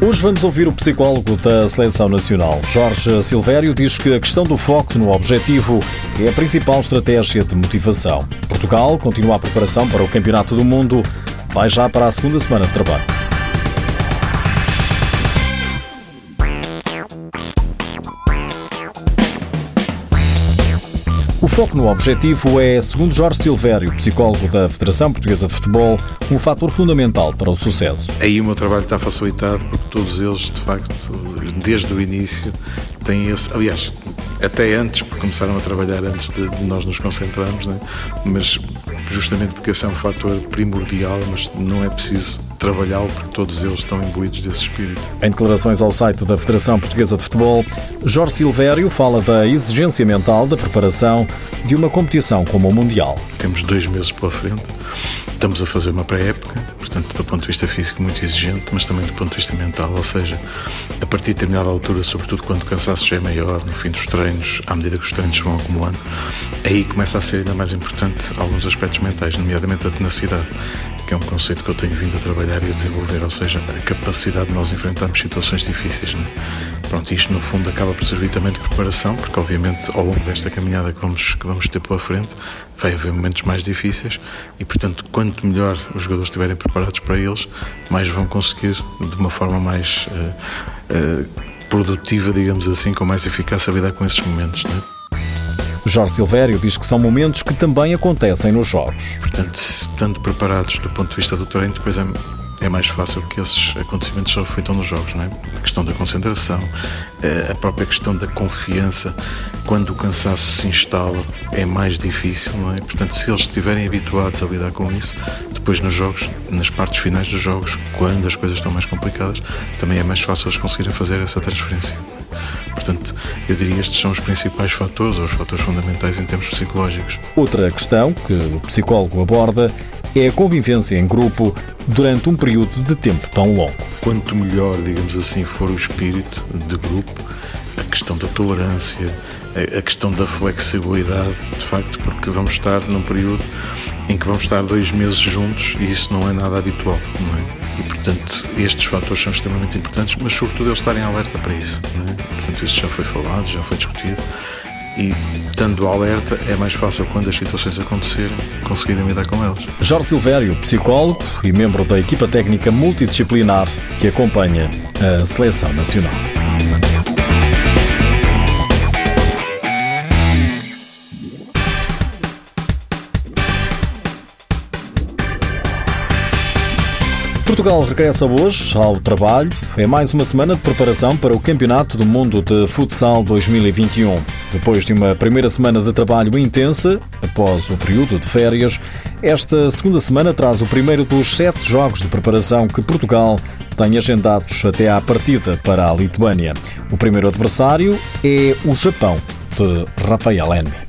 Hoje vamos ouvir o psicólogo da Seleção Nacional. Jorge Silvério diz que a questão do foco no objetivo é a principal estratégia de motivação. Portugal continua a preparação para o Campeonato do Mundo, vai já para a segunda semana de trabalho. Foco no objetivo é, segundo Jorge Silvério, psicólogo da Federação Portuguesa de Futebol, um fator fundamental para o sucesso. Aí o meu trabalho está facilitado porque todos eles, de facto, desde o início, têm esse. Aliás, até antes, porque começaram a trabalhar antes de nós nos concentrarmos, né? mas justamente porque esse é um fator primordial, mas não é preciso trabalhá-lo porque todos eles estão imbuídos desse espírito. Em declarações ao site da Federação Portuguesa de Futebol, Jorge Silvério fala da exigência mental da preparação de uma competição como o Mundial. Temos dois meses pela frente, estamos a fazer uma pré-época, portanto, do ponto de vista físico, muito exigente, mas também do ponto de vista mental, ou seja, a partir de determinada altura, sobretudo quando o cansaço já é maior, no fim dos treinos, à medida que os treinos vão acumulando, aí começa a ser ainda mais importante alguns aspectos mentais, nomeadamente a tenacidade que é um conceito que eu tenho vindo a trabalhar e a desenvolver, ou seja, a capacidade de nós enfrentarmos situações difíceis. Né? Pronto, isto no fundo acaba por servir também de preparação, porque obviamente ao longo desta caminhada que vamos, que vamos ter pela frente vai haver momentos mais difíceis e, portanto, quanto melhor os jogadores estiverem preparados para eles, mais vão conseguir de uma forma mais uh, uh, produtiva, digamos assim, com mais eficácia lidar com esses momentos. Né? Jorge Silvério diz que são momentos que também acontecem nos jogos. Portanto, estando preparados do ponto de vista do treino, depois é, é mais fácil que esses acontecimentos se reflitam nos jogos, não é? A questão da concentração, eh, a própria questão da confiança, quando o cansaço se instala, é mais difícil, não é? Portanto, se eles estiverem habituados a lidar com isso, depois nos jogos, nas partes finais dos jogos, quando as coisas estão mais complicadas, também é mais fácil eles conseguirem fazer essa transferência. Portanto, eu diria que estes são os principais fatores, ou os fatores fundamentais em termos psicológicos. Outra questão que o psicólogo aborda é a convivência em grupo durante um período de tempo tão longo. Quanto melhor, digamos assim, for o espírito de grupo, a questão da tolerância, a questão da flexibilidade, de facto, porque vamos estar num período em que vamos estar dois meses juntos e isso não é nada habitual, não é? E, portanto, estes fatores são extremamente importantes, mas, sobretudo, eles estarem alerta para isso. Não é? Portanto, isso já foi falado, já foi discutido. E, estando alerta, é mais fácil, quando as situações acontecerem, conseguirem lidar com elas. Jorge Silvério, psicólogo e membro da equipa técnica multidisciplinar que acompanha a Seleção Nacional. Portugal regressa hoje ao trabalho. É mais uma semana de preparação para o Campeonato do Mundo de Futsal 2021. Depois de uma primeira semana de trabalho intensa, após o período de férias, esta segunda semana traz o primeiro dos sete jogos de preparação que Portugal tem agendados até à partida para a Lituânia. O primeiro adversário é o Japão, de Rafael N.